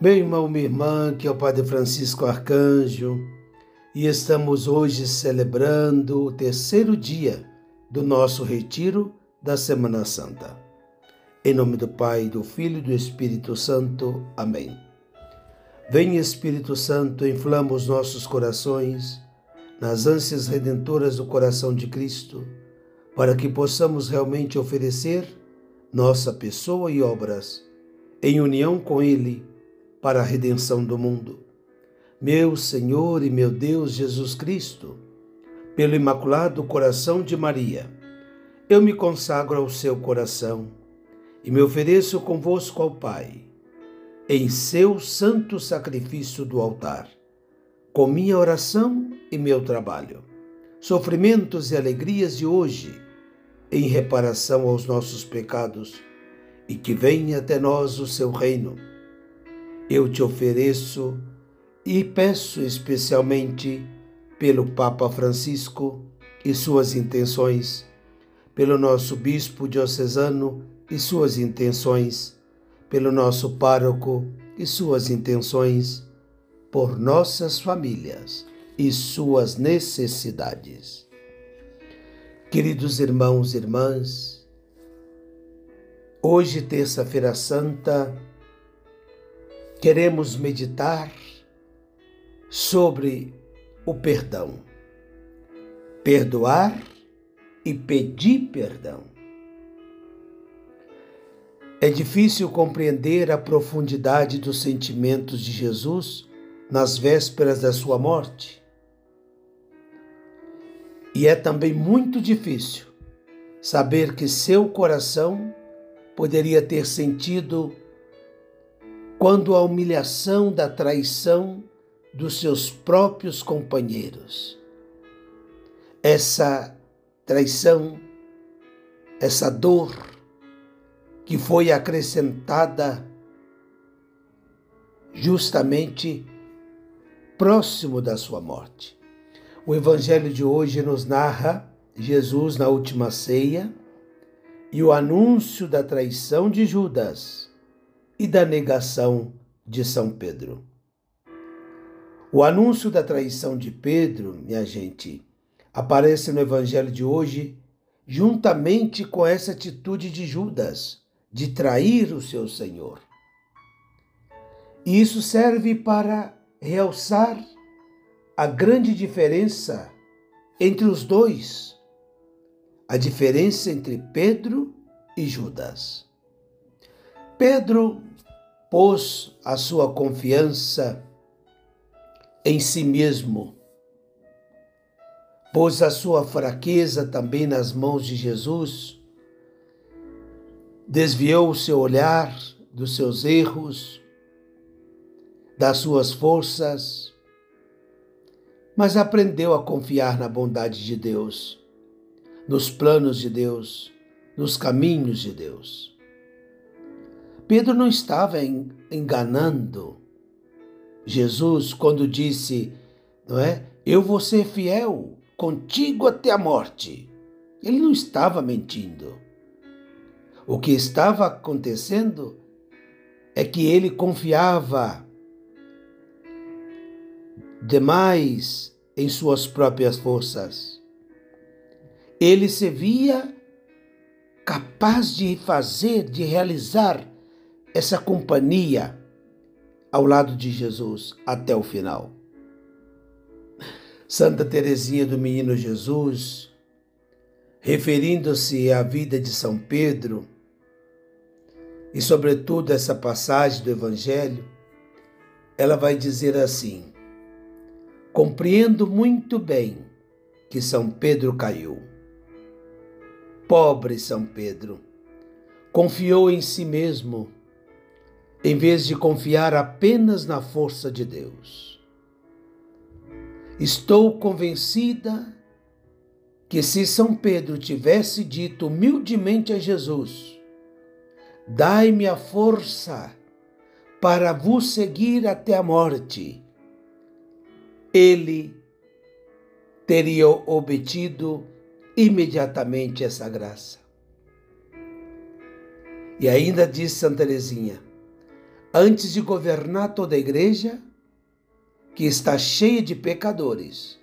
Meu irmão, minha irmã, que é o Padre Francisco Arcanjo, e estamos hoje celebrando o terceiro dia do nosso retiro da Semana Santa. Em nome do Pai, do Filho e do Espírito Santo. Amém. Vem Espírito Santo, inflama os nossos corações nas ânsias redentoras do coração de Cristo, para que possamos realmente oferecer nossa pessoa e obras em união com Ele para a redenção do mundo. Meu Senhor e meu Deus Jesus Cristo, pelo Imaculado Coração de Maria, eu me consagro ao seu coração e me ofereço convosco ao Pai, em seu santo sacrifício do altar, com minha oração e meu trabalho, sofrimentos e alegrias de hoje, em reparação aos nossos pecados, e que venha até nós o seu reino eu te ofereço e peço especialmente pelo Papa Francisco e suas intenções, pelo nosso bispo diocesano e suas intenções, pelo nosso pároco e suas intenções, por nossas famílias e suas necessidades. Queridos irmãos e irmãs, hoje, terça-feira santa, queremos meditar sobre o perdão. Perdoar e pedir perdão. É difícil compreender a profundidade dos sentimentos de Jesus nas vésperas da sua morte. E é também muito difícil saber que seu coração poderia ter sentido quando a humilhação da traição dos seus próprios companheiros. Essa traição, essa dor que foi acrescentada justamente próximo da sua morte. O evangelho de hoje nos narra Jesus na última ceia e o anúncio da traição de Judas e da negação de São Pedro. O anúncio da traição de Pedro, minha gente, aparece no evangelho de hoje juntamente com essa atitude de Judas de trair o seu Senhor. E isso serve para realçar a grande diferença entre os dois, a diferença entre Pedro e Judas. Pedro pôs a sua confiança em si mesmo, pôs a sua fraqueza também nas mãos de Jesus, desviou o seu olhar dos seus erros, das suas forças, mas aprendeu a confiar na bondade de Deus, nos planos de Deus, nos caminhos de Deus. Pedro não estava enganando Jesus quando disse, não é? Eu vou ser fiel contigo até a morte. Ele não estava mentindo. O que estava acontecendo é que ele confiava demais em suas próprias forças. Ele se via capaz de fazer, de realizar essa companhia ao lado de Jesus até o final. Santa Teresinha do Menino Jesus, referindo-se à vida de São Pedro e sobretudo essa passagem do evangelho, ela vai dizer assim: Compreendo muito bem que São Pedro caiu. Pobre São Pedro, confiou em si mesmo em vez de confiar apenas na força de Deus. Estou convencida que se São Pedro tivesse dito humildemente a Jesus: Dai-me a força para vos seguir até a morte, ele teria obtido imediatamente essa graça. E ainda diz Santa Teresinha: antes de governar toda a igreja, que está cheia de pecadores,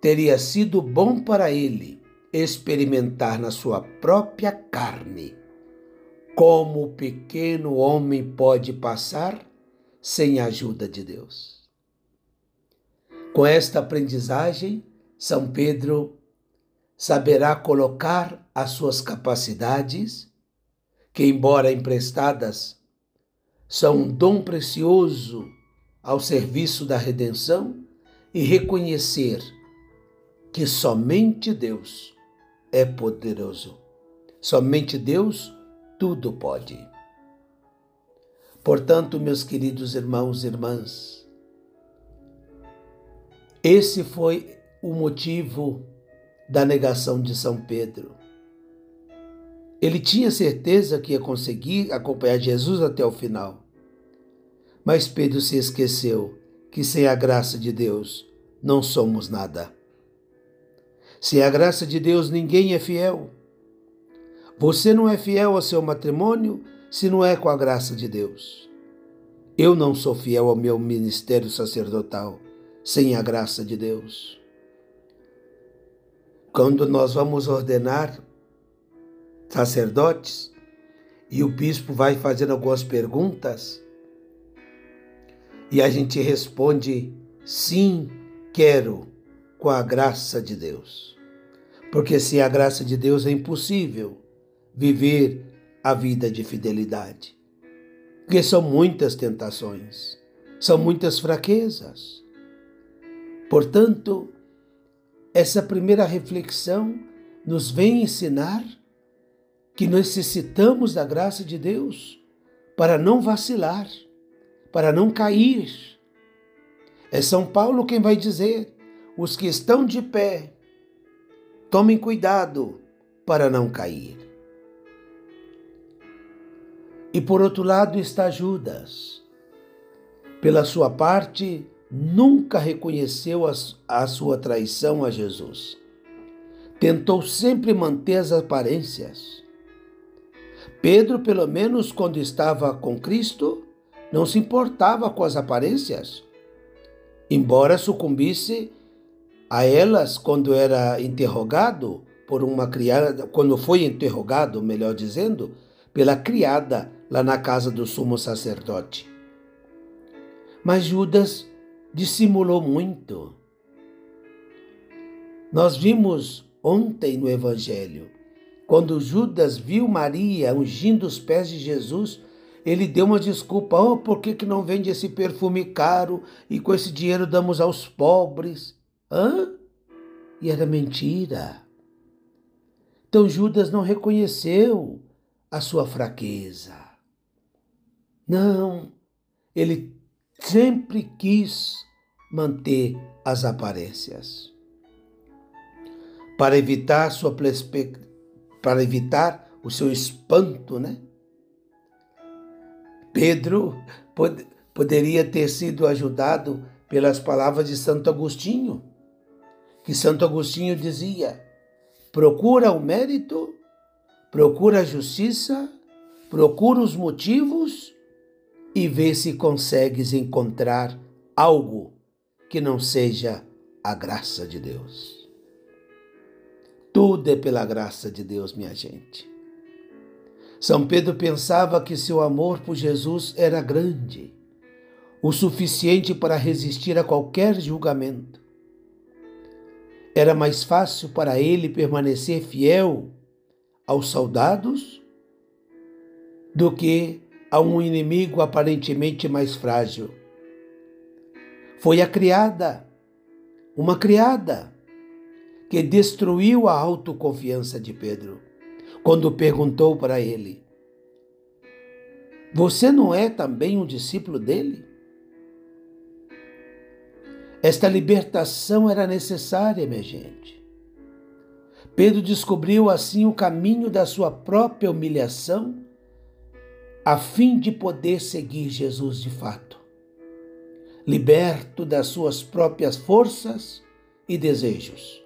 teria sido bom para ele experimentar na sua própria carne como o pequeno homem pode passar sem a ajuda de Deus. Com esta aprendizagem, São Pedro saberá colocar as suas capacidades, que, embora emprestadas, são um dom precioso ao serviço da redenção, e reconhecer que somente Deus é poderoso. Somente Deus tudo pode. Portanto, meus queridos irmãos e irmãs, esse foi o motivo da negação de São Pedro. Ele tinha certeza que ia conseguir acompanhar Jesus até o final. Mas Pedro se esqueceu que sem a graça de Deus não somos nada. Sem a graça de Deus ninguém é fiel. Você não é fiel ao seu matrimônio se não é com a graça de Deus. Eu não sou fiel ao meu ministério sacerdotal sem a graça de Deus. Quando nós vamos ordenar sacerdotes e o bispo vai fazendo algumas perguntas e a gente responde sim, quero, com a graça de Deus porque sem a graça de Deus é impossível viver a vida de fidelidade. Porque são muitas tentações, são muitas fraquezas. Portanto, essa primeira reflexão nos vem ensinar que necessitamos da graça de Deus para não vacilar, para não cair. É São Paulo quem vai dizer: os que estão de pé, Tomem cuidado para não cair. E por outro lado está Judas. Pela sua parte, nunca reconheceu a, sua traição a Jesus. Tentou sempre manter as aparências. Pedro, pelo menos quando estava com Cristo, não se importava com as aparências. Embora sucumbisse a elas quando era interrogado por uma criada, quando foi interrogado, melhor dizendo, pela criada lá na casa do sumo sacerdote. Mas Judas dissimulou muito. Nós vimos ontem no Evangelho, quando Judas viu Maria ungindo os pés de Jesus, ele deu uma desculpa: oh, por que, que não vende esse perfume caro e com esse dinheiro damos aos pobres? Hã? E era mentira. Então Judas não reconheceu a sua fraqueza. Não, ele sempre quis manter as aparências. Para evitar sua para evitar o seu espanto, né? Pedro pod poderia ter sido ajudado pelas palavras de Santo Agostinho que Santo Agostinho dizia: procura o mérito, procura a justiça, procura os motivos e vê se consegues encontrar algo que não seja a graça de Deus. Tudo é pela graça de Deus, minha gente. São Pedro pensava que seu amor por Jesus era grande, o suficiente para resistir a qualquer julgamento. Era mais fácil para ele permanecer fiel aos soldados do que a um inimigo aparentemente mais frágil. Foi a criada, uma criada, que destruiu a autoconfiança de Pedro, quando perguntou para ele: Você não é também um discípulo dele? Esta libertação era necessária, minha gente. Pedro descobriu assim o caminho da sua própria humilhação, a fim de poder seguir Jesus de fato. Liberto das suas próprias forças e desejos,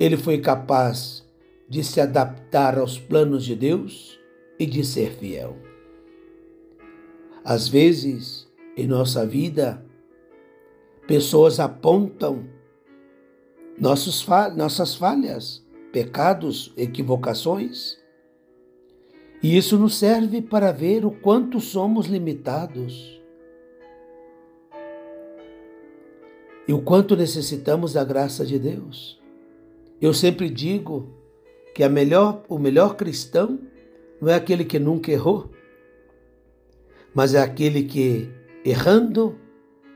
ele foi capaz de se adaptar aos planos de Deus e de ser fiel. Às vezes, em nossa vida, pessoas apontam nossos, nossas falhas, pecados, equivocações. E isso nos serve para ver o quanto somos limitados e o quanto necessitamos da graça de Deus. Eu sempre digo que a melhor, o melhor cristão não é aquele que nunca errou, mas é aquele que, errando,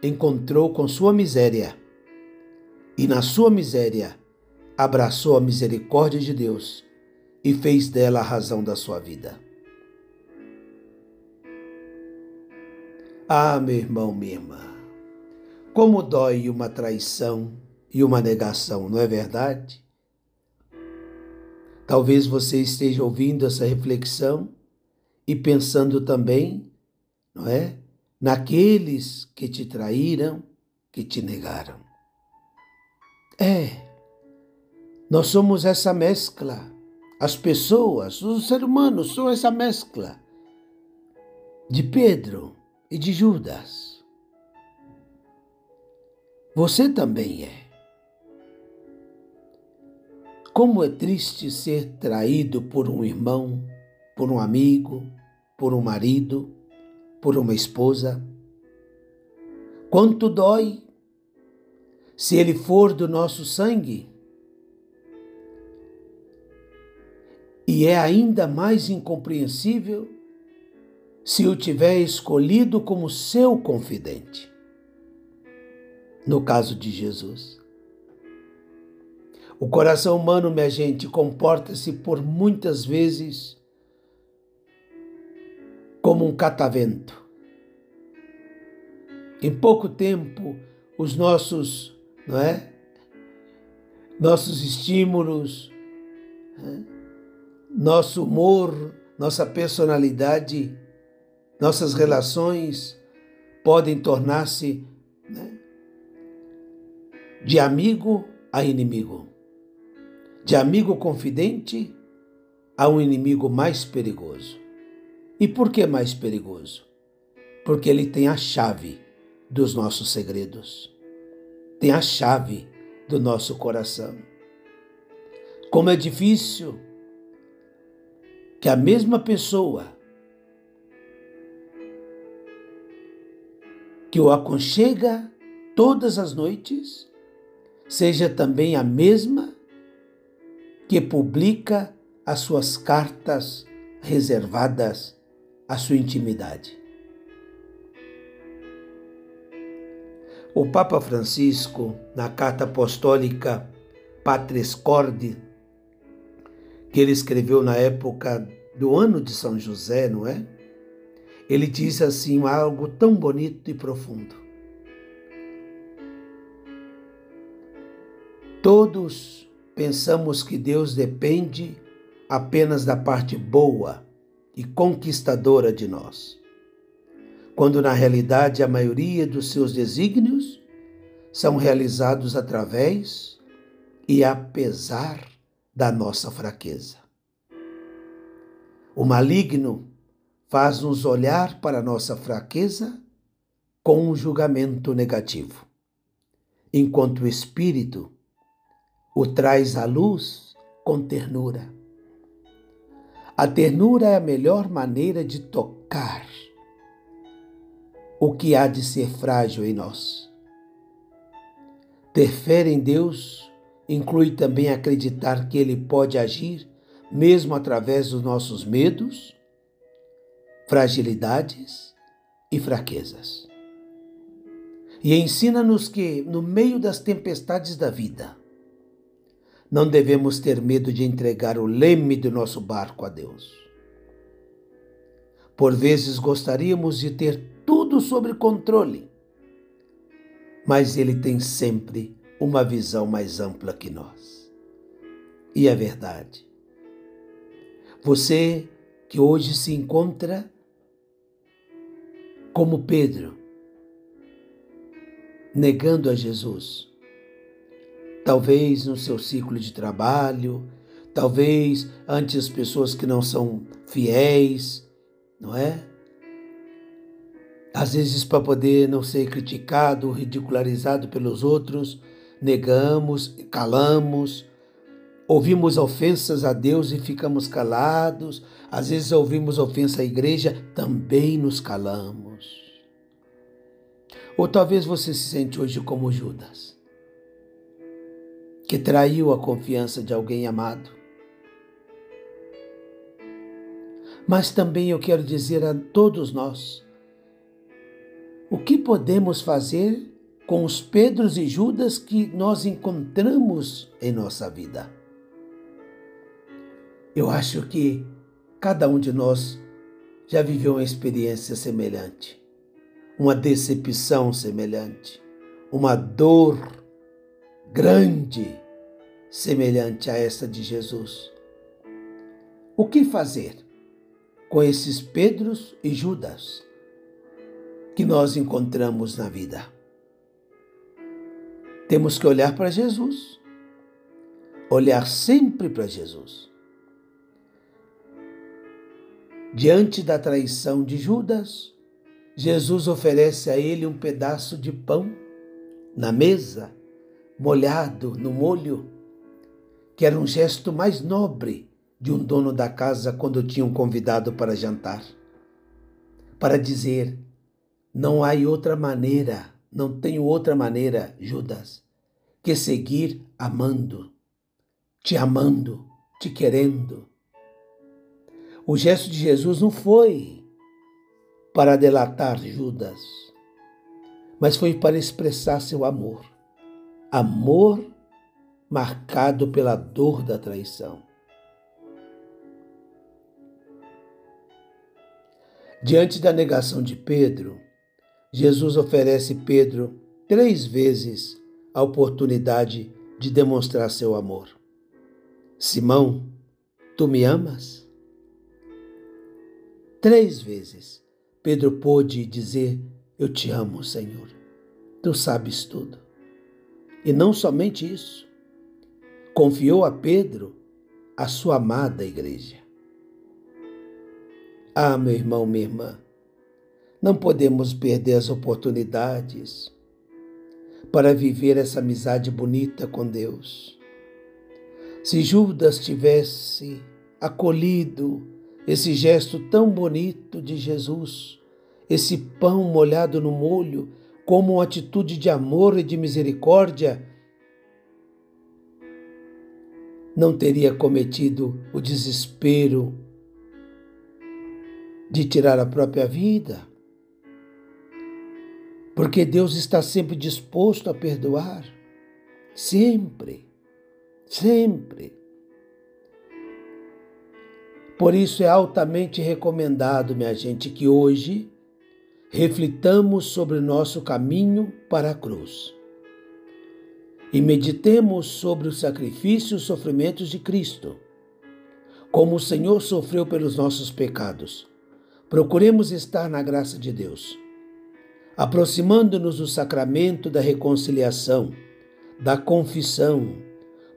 encontrou com sua miséria e, na sua miséria, abraçou a misericórdia de Deus e fez dela a razão da sua vida. Ah, meu irmão, minha irmã, como dói uma traição e uma negação, não é verdade? Talvez você esteja ouvindo essa reflexão e pensando também, não é? Naqueles que te traíram, que te negaram. É, nós somos essa mescla. As pessoas, os seres humanos são essa mescla de Pedro e de Judas. Você também é. Como é triste ser traído por um irmão, por um amigo, por um marido, por uma esposa. Quanto dói se ele for do nosso sangue. E é ainda mais incompreensível se o tiver escolhido como seu confidente. No caso de Jesus. O coração humano, minha gente, comporta-se por muitas vezes como um catavento. Em pouco tempo, os nossos, não é? Nossos estímulos, né? nosso humor, nossa personalidade, nossas relações podem tornar-se né? de amigo a inimigo de amigo confidente a um inimigo mais perigoso. E por que mais perigoso? Porque ele tem a chave dos nossos segredos, tem a chave do nosso coração. Como é difícil que a mesma pessoa que o aconchega todas as noites seja também a mesma que publica as suas cartas reservadas à sua intimidade. O Papa Francisco, na carta apostólica Patris Corde, que ele escreveu na época do ano de São José, não é? Ele diz assim algo tão bonito e profundo. Todos pensamos que Deus depende apenas da parte boa e conquistadora de nós, quando na realidade a maioria dos seus desígnios são realizados através e apesar da nossa fraqueza. O maligno faz-nos olhar para nossa fraqueza com um julgamento negativo, enquanto o Espírito o traz à luz com ternura. A ternura é a melhor maneira de tocar o que há de ser frágil em nós. Ter fé em Deus inclui também acreditar que Ele pode agir mesmo através dos nossos medos, fragilidades e fraquezas. E ensina-nos que, no meio das tempestades da vida, não devemos ter medo de entregar o leme do nosso barco a Deus. Por vezes gostaríamos de ter tudo sob controle, mas Ele tem sempre uma visão mais ampla que nós. E é verdade. Você que hoje se encontra como Pedro, negando a Jesus, talvez no seu ciclo de trabalho, talvez ante as pessoas que não são fiéis, não é? Às vezes, para poder não ser criticado, ridicularizado pelos outros, negamos, calamos, ouvimos ofensas a Deus e ficamos calados. Às vezes, ouvimos ofensa à igreja, também nos calamos. Ou talvez você se sente hoje como Judas, que traiu a confiança de alguém amado. Mas também eu quero dizer a todos nós, o que podemos fazer com os Pedros e Judas que nós encontramos em nossa vida? Eu acho que cada um de nós já viveu uma experiência semelhante, uma decepção semelhante, uma dor grande semelhante a essa de Jesus. O que fazer com esses Pedros e Judas? que nós encontramos na vida. Temos que olhar para Jesus, olhar sempre para Jesus. Diante da traição de Judas, Jesus oferece a ele um pedaço de pão na mesa, molhado no molho, que era um gesto mais nobre de um dono da casa quando tinha um convidado para jantar, para dizer: não há outra maneira, não tenho outra maneira, Judas, que seguir amando, te amando, te querendo. O gesto de Jesus não foi para delatar Judas, mas foi para expressar seu amor. Amor marcado pela dor da traição. Diante da negação de Pedro, Jesus oferece Pedro três vezes a oportunidade de demonstrar seu amor. Simão, tu me amas? Três vezes Pedro pôde dizer: Eu te amo, Senhor. Tu sabes tudo. E não somente isso, confiou a Pedro a sua amada igreja. Ah, meu irmão, minha irmã, não podemos perder as oportunidades para viver essa amizade bonita com Deus. Se Judas tivesse acolhido esse gesto tão bonito de Jesus, esse pão molhado no molho, como uma atitude de amor e de misericórdia, não teria cometido o desespero de tirar a própria vida. Porque Deus está sempre disposto a perdoar. Sempre. Sempre. Por isso é altamente recomendado, minha gente, que hoje reflitamos sobre nosso caminho para a cruz e meditemos sobre o sacrifício e os sofrimentos de Cristo, como o Senhor sofreu pelos nossos pecados. Procuremos estar na graça de Deus aproximando-nos do sacramento da reconciliação, da confissão,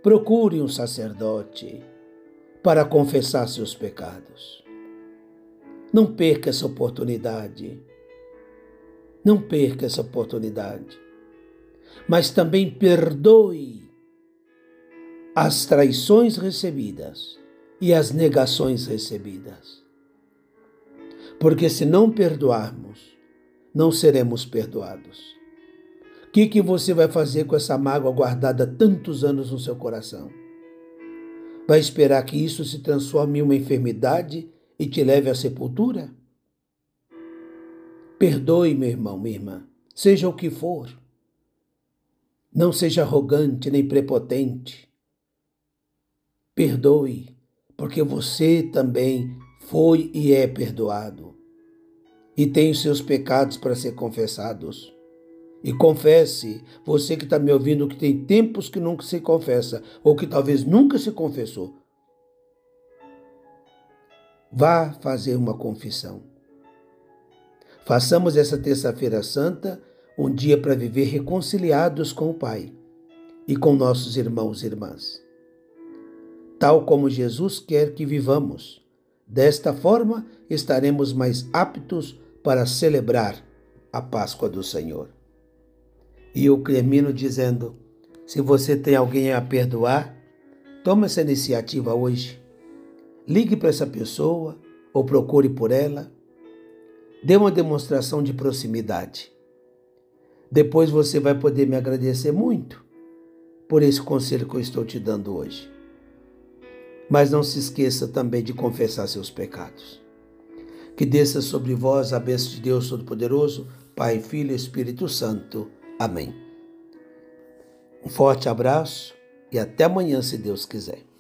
procure um sacerdote para confessar seus pecados. Não perca essa oportunidade. Não perca essa oportunidade. Mas também perdoe as traições recebidas e as negações recebidas. Porque se não perdoarmos, não seremos perdoados. O que, que você vai fazer com essa mágoa guardada tantos anos no seu coração? Vai esperar que isso se transforme em uma enfermidade e te leve à sepultura? Perdoe, meu irmão, minha irmã, seja o que for. Não seja arrogante nem prepotente. Perdoe, porque você também foi e é perdoado e tem os seus pecados para ser confessados. E confesse, você que está me ouvindo, que tem tempos que nunca se confessa, ou que talvez nunca se confessou. Vá fazer uma confissão. Façamos essa Terça-feira Santa um dia para viver reconciliados com o Pai e com nossos irmãos e irmãs. Tal como Jesus quer que vivamos. Desta forma, estaremos mais aptos para celebrar a Páscoa do Senhor. E eu termino dizendo: se você tem alguém a perdoar, tome essa iniciativa hoje. Ligue para essa pessoa ou procure por ela. Dê uma demonstração de proximidade. Depois você vai poder me agradecer muito por esse conselho que eu estou te dando hoje. Mas não se esqueça também de confessar seus pecados. Que desça sobre vós a bênção de Deus Todo-Poderoso, Pai, Filho e Espírito Santo. Amém. Um forte abraço e até amanhã, se Deus quiser.